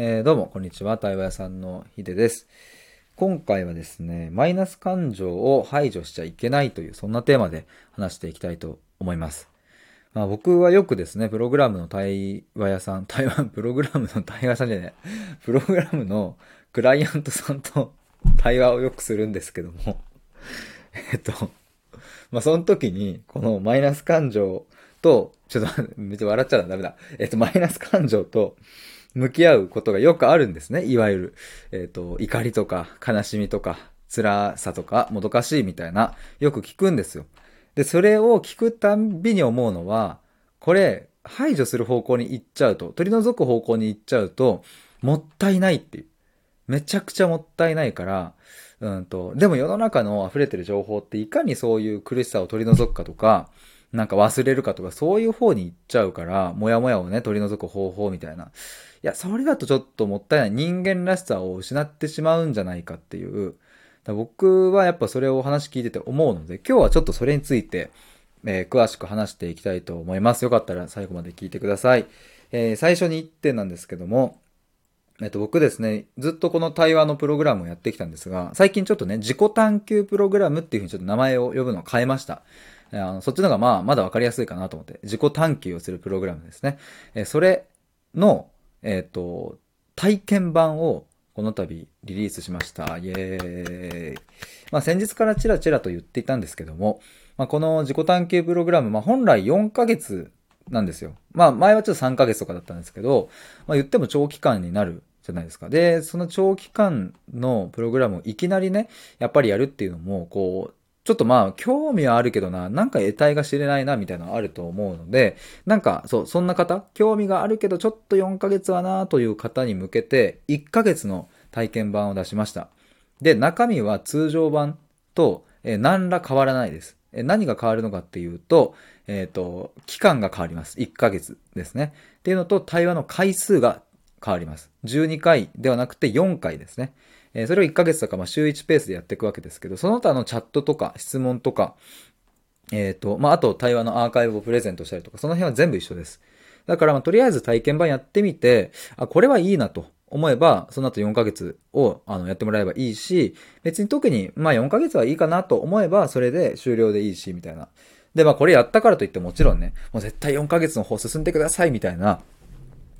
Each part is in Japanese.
えー、どうも、こんにちは。対話屋さんのヒデです。今回はですね、マイナス感情を排除しちゃいけないという、そんなテーマで話していきたいと思います。まあ、僕はよくですね、プログラムの対話屋さん、対話、プログラムの対話さんじゃない、プログラムのクライアントさんと 対話をよくするんですけども、えっと、まあ、その時に、このマイナス感情と、ちょっと、めっちゃ笑っちゃダメだ。えっと、マイナス感情と向き合うことがよくあるんですね。いわゆる、えっと、怒りとか、悲しみとか、辛さとか、もどかしいみたいな、よく聞くんですよ。で、それを聞くたんびに思うのは、これ、排除する方向に行っちゃうと、取り除く方向に行っちゃうと、もったいないっていう。めちゃくちゃもったいないから、うんと、でも世の中の溢れてる情報っていかにそういう苦しさを取り除くかとか、なんか忘れるかとか、そういう方に行っちゃうから、もやもやをね、取り除く方法みたいな。いや、それだとちょっともったいない。人間らしさを失ってしまうんじゃないかっていう。僕はやっぱそれをお話聞いてて思うので、今日はちょっとそれについて、えー、詳しく話していきたいと思います。よかったら最後まで聞いてください。えー、最初に1点なんですけども、えっと、僕ですね、ずっとこの対話のプログラムをやってきたんですが、最近ちょっとね、自己探求プログラムっていうふうにちょっと名前を呼ぶのを変えました。あのそっちの方がまあ、まだわかりやすいかなと思って、自己探求をするプログラムですね。えそれの、えっ、と、体験版をこの度リリースしました。イエーイ。まあ先日からチラチラと言っていたんですけども、まあこの自己探求プログラム、まあ本来4ヶ月なんですよ。まあ前はちょっと3ヶ月とかだったんですけど、まあ言っても長期間になるじゃないですか。で、その長期間のプログラムをいきなりね、やっぱりやるっていうのも、こう、ちょっとまあ、興味はあるけどな、なんか得体が知れないな、みたいなのあると思うので、なんか、そう、そんな方、興味があるけど、ちょっと4ヶ月はな、という方に向けて、1ヶ月の体験版を出しました。で、中身は通常版と、えー、何ら変わらないです。え、何が変わるのかっていうと、えっ、ー、と、期間が変わります。1ヶ月ですね。っていうのと、対話の回数が変わります。12回ではなくて4回ですね。え、それを1ヶ月とか、まあ、週1ペースでやっていくわけですけど、その他のチャットとか質問とか、えっ、ー、と、まあ、あと対話のアーカイブをプレゼントしたりとか、その辺は全部一緒です。だから、まあ、とりあえず体験版やってみて、あ、これはいいなと思えば、その後4ヶ月をあのやってもらえばいいし、別に特に、まあ、4ヶ月はいいかなと思えば、それで終了でいいし、みたいな。で、まあ、これやったからといってもちろんね、もう絶対4ヶ月の方進んでください、みたいな、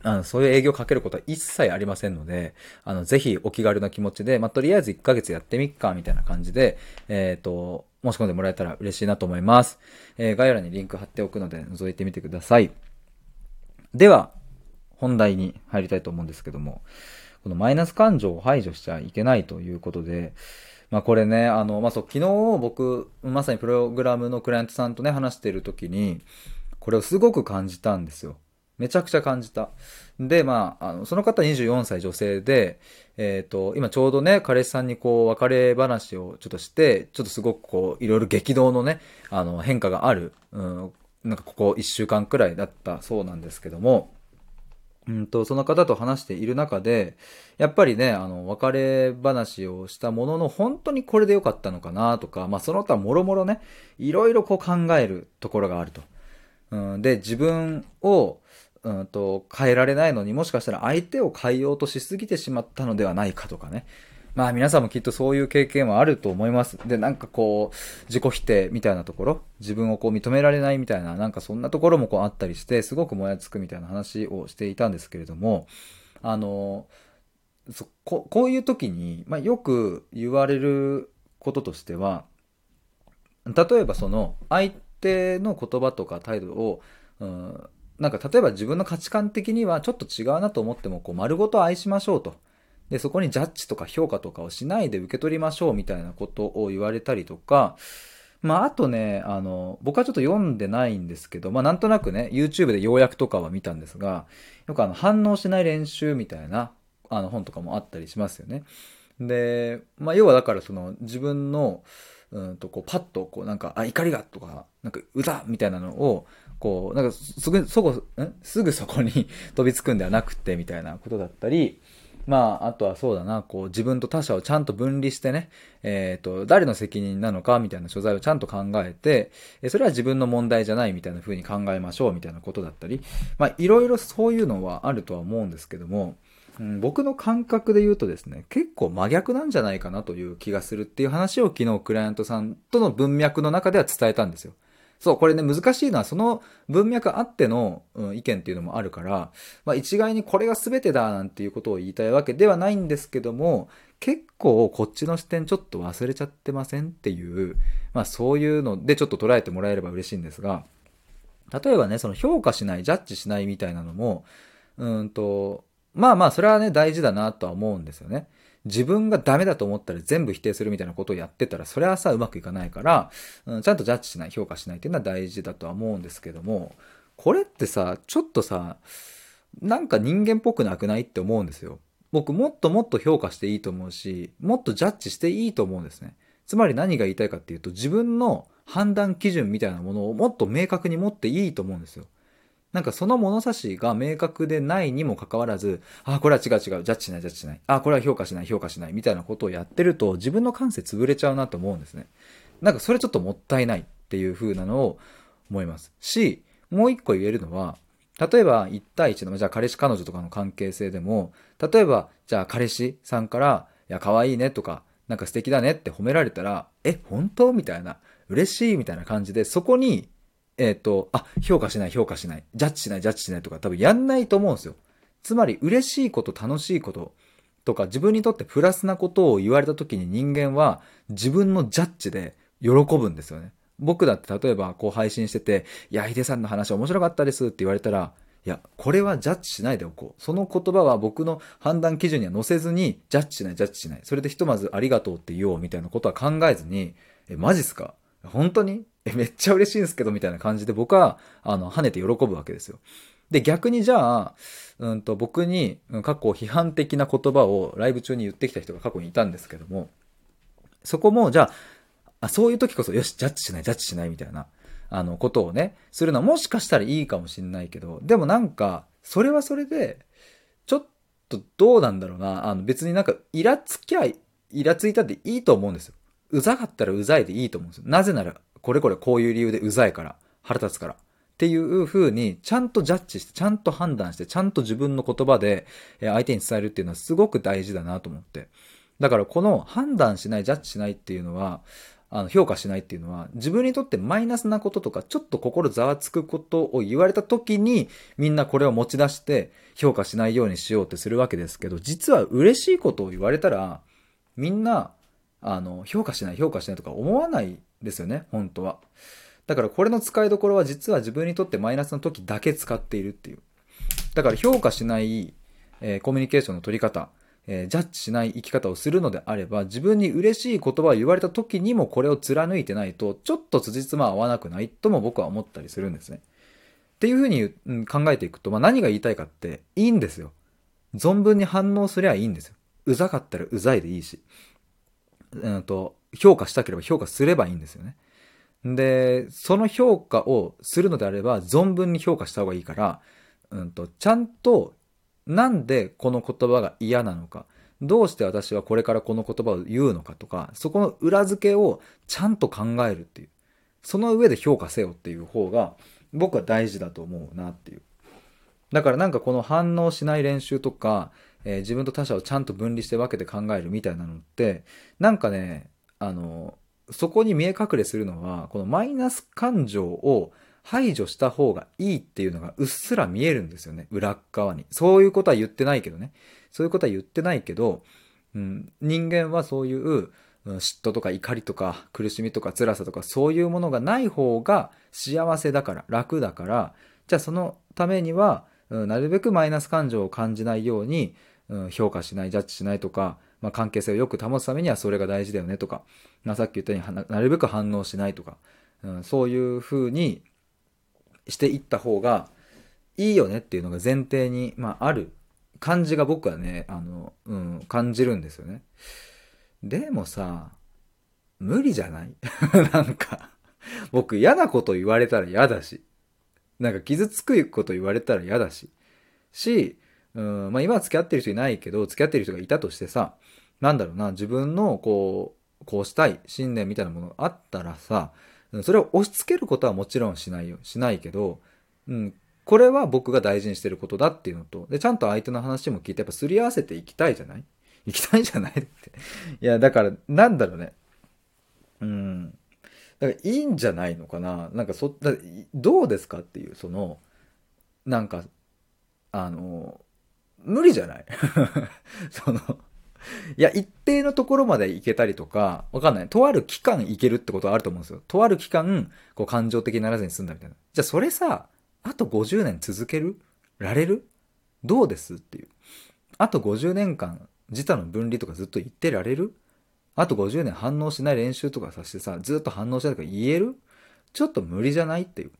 あの、そういう営業かけることは一切ありませんので、あの、ぜひお気軽な気持ちで、まあ、とりあえず1ヶ月やってみっか、みたいな感じで、えっ、ー、と、申し込んでもらえたら嬉しいなと思います。えー、概要欄にリンク貼っておくので、覗いてみてください。では、本題に入りたいと思うんですけども、このマイナス感情を排除しちゃいけないということで、まあこれね、あの、まあそう、昨日僕、まさにプログラムのクライアントさんとね、話してる時に、これをすごく感じたんですよ。めちゃくちゃ感じた。で、まあ、あの、その方24歳女性で、えっ、ー、と、今ちょうどね、彼氏さんにこう、別れ話をちょっとして、ちょっとすごくこう、いろいろ激動のね、あの、変化がある、うん、なんかここ1週間くらいだったそうなんですけども、うんと、その方と話している中で、やっぱりね、あの、別れ話をしたものの、本当にこれでよかったのかなとか、まあ、その他もろもろね、いろいろこう考えるところがあると。うん、で、自分を、うんと、変えられないのにもしかしたら相手を変えようとしすぎてしまったのではないかとかね。まあ皆さんもきっとそういう経験はあると思います。で、なんかこう、自己否定みたいなところ、自分をこう認められないみたいな、なんかそんなところもこうあったりして、すごくもやつくみたいな話をしていたんですけれども、あの、そここういう時に、まあよく言われることとしては、例えばその相手の言葉とか態度を、うんなんか例えば自分の価値観的にはちょっと違うなと思ってもこう丸ごと愛しましょうと。で、そこにジャッジとか評価とかをしないで受け取りましょうみたいなことを言われたりとか、まああとね、あの、僕はちょっと読んでないんですけど、まあなんとなくね、YouTube で要約とかは見たんですが、よくあの反応しない練習みたいなあの本とかもあったりしますよね。で、まあ要はだからその自分の、うんとこうパッとこうなんか、あ、怒りがとか、なんか歌みたいなのを、こう、なんかすぐ、そこ、ん？すぐそこに 飛びつくんではなくて、みたいなことだったり、まあ、あとはそうだな、こう、自分と他者をちゃんと分離してね、えっ、と、誰の責任なのかみたいな所在をちゃんと考えて、それは自分の問題じゃないみたいな風に考えましょうみたいなことだったり、まあ、いろいろそういうのはあるとは思うんですけども、うん、僕の感覚で言うとですね、結構真逆なんじゃないかなという気がするっていう話を昨日クライアントさんとの文脈の中では伝えたんですよ。そう、これね、難しいのは、その文脈あっての、うん、意見っていうのもあるから、まあ一概にこれが全てだなんていうことを言いたいわけではないんですけども、結構こっちの視点ちょっと忘れちゃってませんっていう、まあそういうのでちょっと捉えてもらえれば嬉しいんですが、例えばね、その評価しない、ジャッジしないみたいなのも、うんと、まあまあそれはね、大事だなとは思うんですよね。自分がダメだと思ったら全部否定するみたいなことをやってたら、それはさ、うまくいかないから、うん、ちゃんとジャッジしない、評価しないっていうのは大事だとは思うんですけども、これってさ、ちょっとさ、なんか人間っぽくなくないって思うんですよ。僕もっともっと評価していいと思うし、もっとジャッジしていいと思うんですね。つまり何が言いたいかっていうと、自分の判断基準みたいなものをもっと明確に持っていいと思うんですよ。なんかその物差しが明確でないにもかかわらず、あ、これは違う違う、ジャッジしない、ジャッジしない。あ、これは評価しない、評価しない、みたいなことをやってると、自分の感性潰れちゃうなと思うんですね。なんかそれちょっともったいないっていう風なのを思います。し、もう一個言えるのは、例えば1対1の、じゃあ彼氏彼女とかの関係性でも、例えば、じゃあ彼氏さんから、いや、可愛いねとか、なんか素敵だねって褒められたら、え、本当？みたいな、嬉しいみたいな感じで、そこにえっ、ー、と、あ、評価しない、評価しない、ジャッジしない、ジャッジしないとか多分やんないと思うんですよ。つまり、嬉しいこと、楽しいこととか、自分にとってプラスなことを言われた時に人間は自分のジャッジで喜ぶんですよね。僕だって例えばこう配信してて、いや、ヒデさんの話面白かったですって言われたら、いや、これはジャッジしないでおこう。その言葉は僕の判断基準には載せずに、ジャッジしない、ジャッジしない。それでひとまずありがとうって言おうみたいなことは考えずに、え、マジっすか？本当に？え、めっちゃ嬉しいんですけど、みたいな感じで僕は、あの、跳ねて喜ぶわけですよ。で、逆にじゃあ、うんと、僕に過去批判的な言葉をライブ中に言ってきた人が過去にいたんですけども、そこも、じゃあ、あそういう時こそ、よし、ジャッジしない、ジャッジしないみたいな、あの、ことをね、するのはもしかしたらいいかもしんないけど、でもなんか、それはそれで、ちょっとどうなんだろうな、あの、別になんか、イラつきゃ、イラついたっていいと思うんですよ。うざかったらうざいでいいと思うんですよ。なぜなら、これこれこういう理由でうざいから、腹立つから。っていう風に、ちゃんとジャッジして、ちゃんと判断して、ちゃんと自分の言葉で相手に伝えるっていうのはすごく大事だなと思って。だからこの判断しない、ジャッジしないっていうのは、あの、評価しないっていうのは、自分にとってマイナスなこととか、ちょっと心ざわつくことを言われた時に、みんなこれを持ち出して、評価しないようにしようってするわけですけど、実は嬉しいことを言われたら、みんな、あの、評価しない、評価しないとか思わないですよね、本当は。だからこれの使いどころは実は自分にとってマイナスの時だけ使っているっていう。だから評価しない、えー、コミュニケーションの取り方、えー、ジャッジしない生き方をするのであれば、自分に嬉しい言葉を言われた時にもこれを貫いてないと、ちょっと辻褄合わなくないとも僕は思ったりするんですね。っていうふうに、うん、考えていくと、まあ、何が言いたいかっていいんですよ。存分に反応すりゃいいんですよ。うざかったらうざいでいいし。うんと、評価したければ評価すればいいんですよね。で、その評価をするのであれば、存分に評価した方がいいから、うんと、ちゃんと、なんでこの言葉が嫌なのか、どうして私はこれからこの言葉を言うのかとか、そこの裏付けをちゃんと考えるっていう。その上で評価せよっていう方が、僕は大事だと思うなっていう。だからなんかこの反応しない練習とか、えー、自分と他者をちゃんと分離して分けて考えるみたいなのって、なんかね、あの、そこに見え隠れするのは、このマイナス感情を排除した方がいいっていうのがうっすら見えるんですよね。裏側に。そういうことは言ってないけどね。そういうことは言ってないけど、うん、人間はそういう、嫉妬とか怒りとか苦しみとか辛さとかそういうものがない方が幸せだから、楽だから、じゃあそのためには、なるべくマイナス感情を感じないように、うん、評価しない、ジャッジしないとか、まあ、関係性をよく保つためにはそれが大事だよねとか、まあ、さっき言ったようになるべく反応しないとか、うん、そういう風にしていった方がいいよねっていうのが前提に、まあ、ある感じが僕はね、あの、うん、感じるんですよね。でもさ、無理じゃない？なんか、僕嫌なこと言われたら嫌だし、なんか傷つくこと言われたら嫌だし、し、うん、まあ今は付き合ってる人いないけど、付き合ってる人がいたとしてさ、なんだろうな、自分のこう、こうしたい信念みたいなものがあったらさ、それを押し付けることはもちろんしないよ。しないけど、うん、これは僕が大事にしてることだっていうのと、で、ちゃんと相手の話も聞いて、やっぱすり合わせていきたいじゃない？行きたいじゃない？って。いや、だから、なんだろうね。うん。だからいいんじゃないのかな？なんかそ、どうですかっていう、その、なんか、あの、無理じゃない？その、いや、一定のところまで行けたりとか、わかんない。とある期間行けるってことはあると思うんですよ。とある期間、こう感情的にならずに済んだみたいな。じゃあそれさ、あと50年続ける？られる？どうですっていう。あと50年間、自他の分離とかずっと言ってられる？あと50年反応しない練習とかさしてさ、ずっと反応しないとか言える？ちょっと無理じゃないっていう。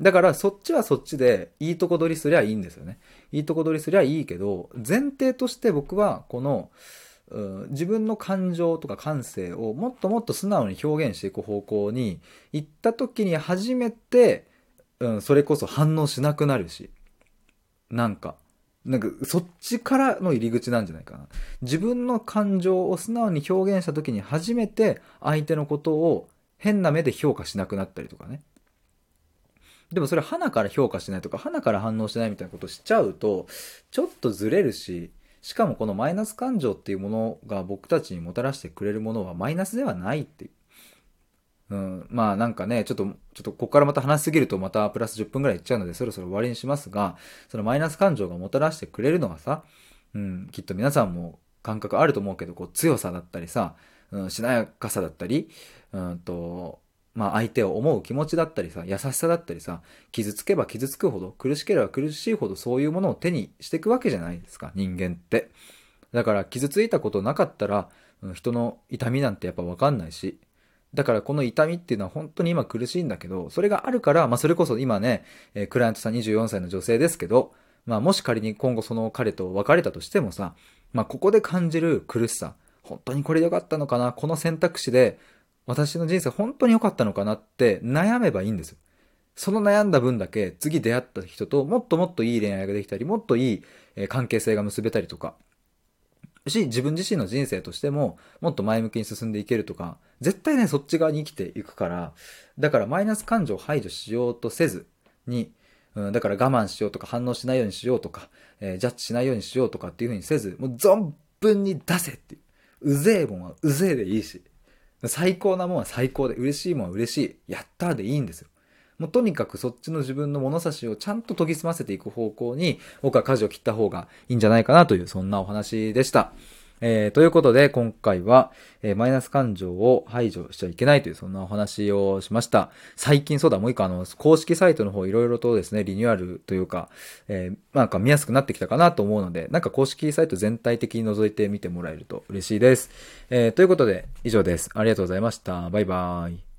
だからそっちはそっちでいいとこ取りすりゃいいんですよね。いいとこ取りすりゃいいけど、前提として僕はこの、自分の感情とか感性をもっともっと素直に表現していく方向に行った時に初めて、うん、それこそ反応しなくなるし。なんか、なんかそっちからの入り口なんじゃないかな。自分の感情を素直に表現した時に初めて相手のことを変な目で評価しなくなったりとかね。でもそれ花から評価しないとか、花から反応しないみたいなことしちゃうと、ちょっとずれるし、しかもこのマイナス感情っていうものが僕たちにもたらしてくれるものはマイナスではないっていう。うん、まあなんかね、ちょっと、ちょっとここからまた話しすぎるとまたプラス10分ぐらいいっちゃうのでそろそろ終わりにしますが、そのマイナス感情がもたらしてくれるのはさ、うん、きっと皆さんも感覚あると思うけど、こう強さだったりさ、うん、しなやかさだったり、うんと、まあ相手を思う気持ちだったりさ、優しさだったりさ、傷つけば傷つくほど、苦しければ苦しいほどそういうものを手にしていくわけじゃないですか、人間って。だから傷ついたことなかったら、人の痛みなんてやっぱわかんないし、だからこの痛みっていうのは本当に今苦しいんだけど、それがあるから、まあそれこそ今ね、え、クライアントさん24歳の女性ですけど、まあもし仮に今後その彼と別れたとしてもさ、まあここで感じる苦しさ、本当にこれでよかったのかな、この選択肢で私の人生本当に良かったのかなって悩めばいいんですよ。その悩んだ分だけ次出会った人ともっともっといい恋愛ができたり、もっといい関係性が結べたりとか、し、自分自身の人生としても、もっと前向きに進んでいけるとか、絶対ね、そっち側に生きていくから、だからマイナス感情を排除しようとせずに、うん、だから我慢しようとか反応しないようにしようとか、えー、ジャッジしないようにしようとかっていうふうにせず、もう存分に出せっていう。うぜえもんはうぜえでいいし、最高なもんは最高で、嬉しいもんは嬉しい。やったーでいいんですよ。もうとにかくそっちの自分の物差しをちゃんと研ぎ澄ませていく方向に、僕は舵を切った方がいいんじゃないかなという、そんなお話でした。えー、ということで、今回は、えー、マイナス感情を排除しちゃいけないという、そんなお話をしました。最近そうだ、もう一個あの、公式サイトの方いろいろとですね、リニューアルというか、えー、なんか見やすくなってきたかなと思うので、なんか公式サイト全体的に覗いてみてもらえると嬉しいです。えー、ということで、以上です。ありがとうございました。バイバーイ。